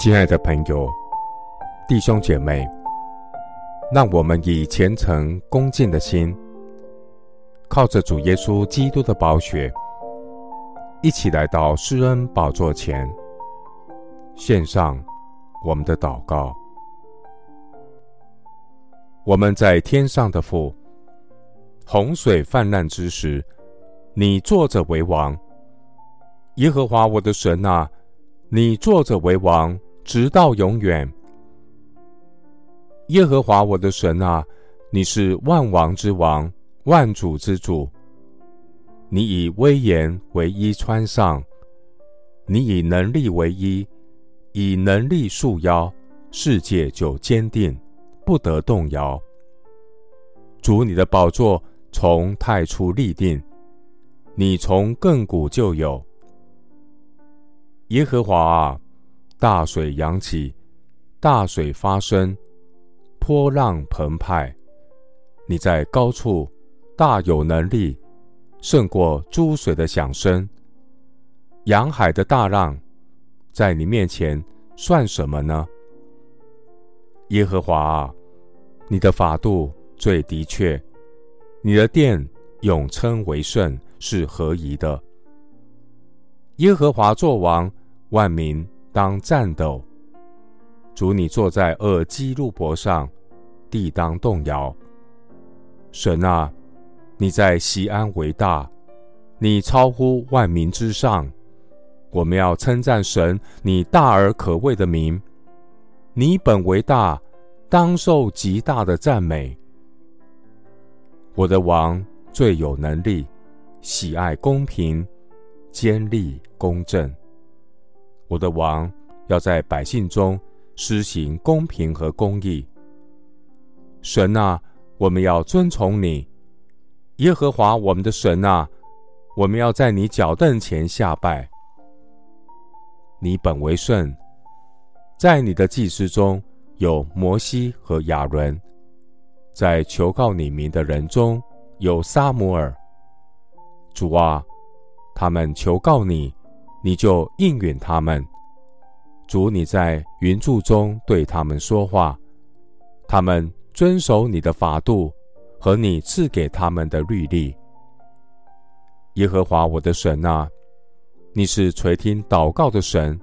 亲爱的朋友、弟兄姐妹，让我们以虔诚恭敬的心，靠着主耶稣基督的宝血，一起来到施恩宝座前，献上我们的祷告。我们在天上的父，洪水泛滥之时，你坐着为王，耶和华我的神啊，你坐着为王。直到永远，耶和华我的神啊，你是万王之王，万主之主。你以威严为衣穿上，你以能力为衣，以能力束腰，世界就坚定，不得动摇。主你的宝座从太初立定，你从亘古就有。耶和华啊。大水扬起，大水发生，波浪澎湃。你在高处大有能力，胜过诸水的响声。洋海的大浪，在你面前算什么呢？耶和华啊，你的法度最的确，你的殿永称为圣，是合宜的。耶和华作王，万民。当战斗，主你坐在厄基路伯上，地当动摇。神啊，你在西安为大，你超乎万民之上。我们要称赞神，你大而可畏的名。你本为大，当受极大的赞美。我的王最有能力，喜爱公平，坚立公正。我的王要在百姓中施行公平和公义。神啊，我们要尊崇你，耶和华我们的神啊，我们要在你脚凳前下拜。你本为圣，在你的祭司中有摩西和亚伦，在求告你名的人中有撒母耳。主啊，他们求告你。你就应允他们，主你在云柱中对他们说话，他们遵守你的法度和你赐给他们的律例。耶和华我的神啊，你是垂听祷告的神，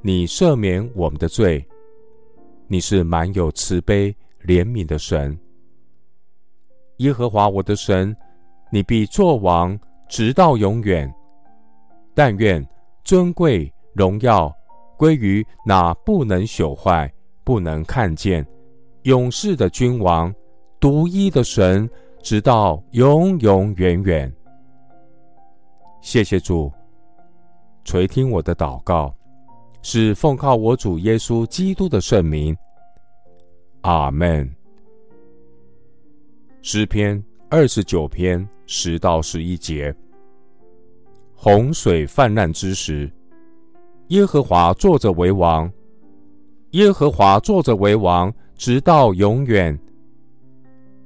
你赦免我们的罪，你是满有慈悲怜悯的神。耶和华我的神，你必作王直到永远。但愿尊贵荣耀归于那不能朽坏、不能看见、永世的君王、独一的神，直到永永远远。谢谢主垂听我的祷告，是奉靠我主耶稣基督的圣名。阿门。诗篇二十九篇十到十一节。洪水泛滥之时，耶和华坐着为王。耶和华坐着为王，直到永远。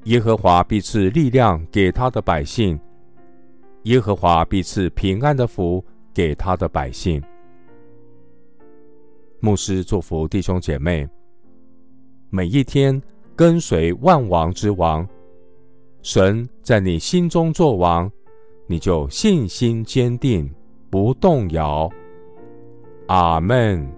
耶和华必赐力量给他的百姓，耶和华必赐平安的福给他的百姓。牧师祝福弟兄姐妹，每一天跟随万王之王，神在你心中作王。你就信心坚定，不动摇。阿门。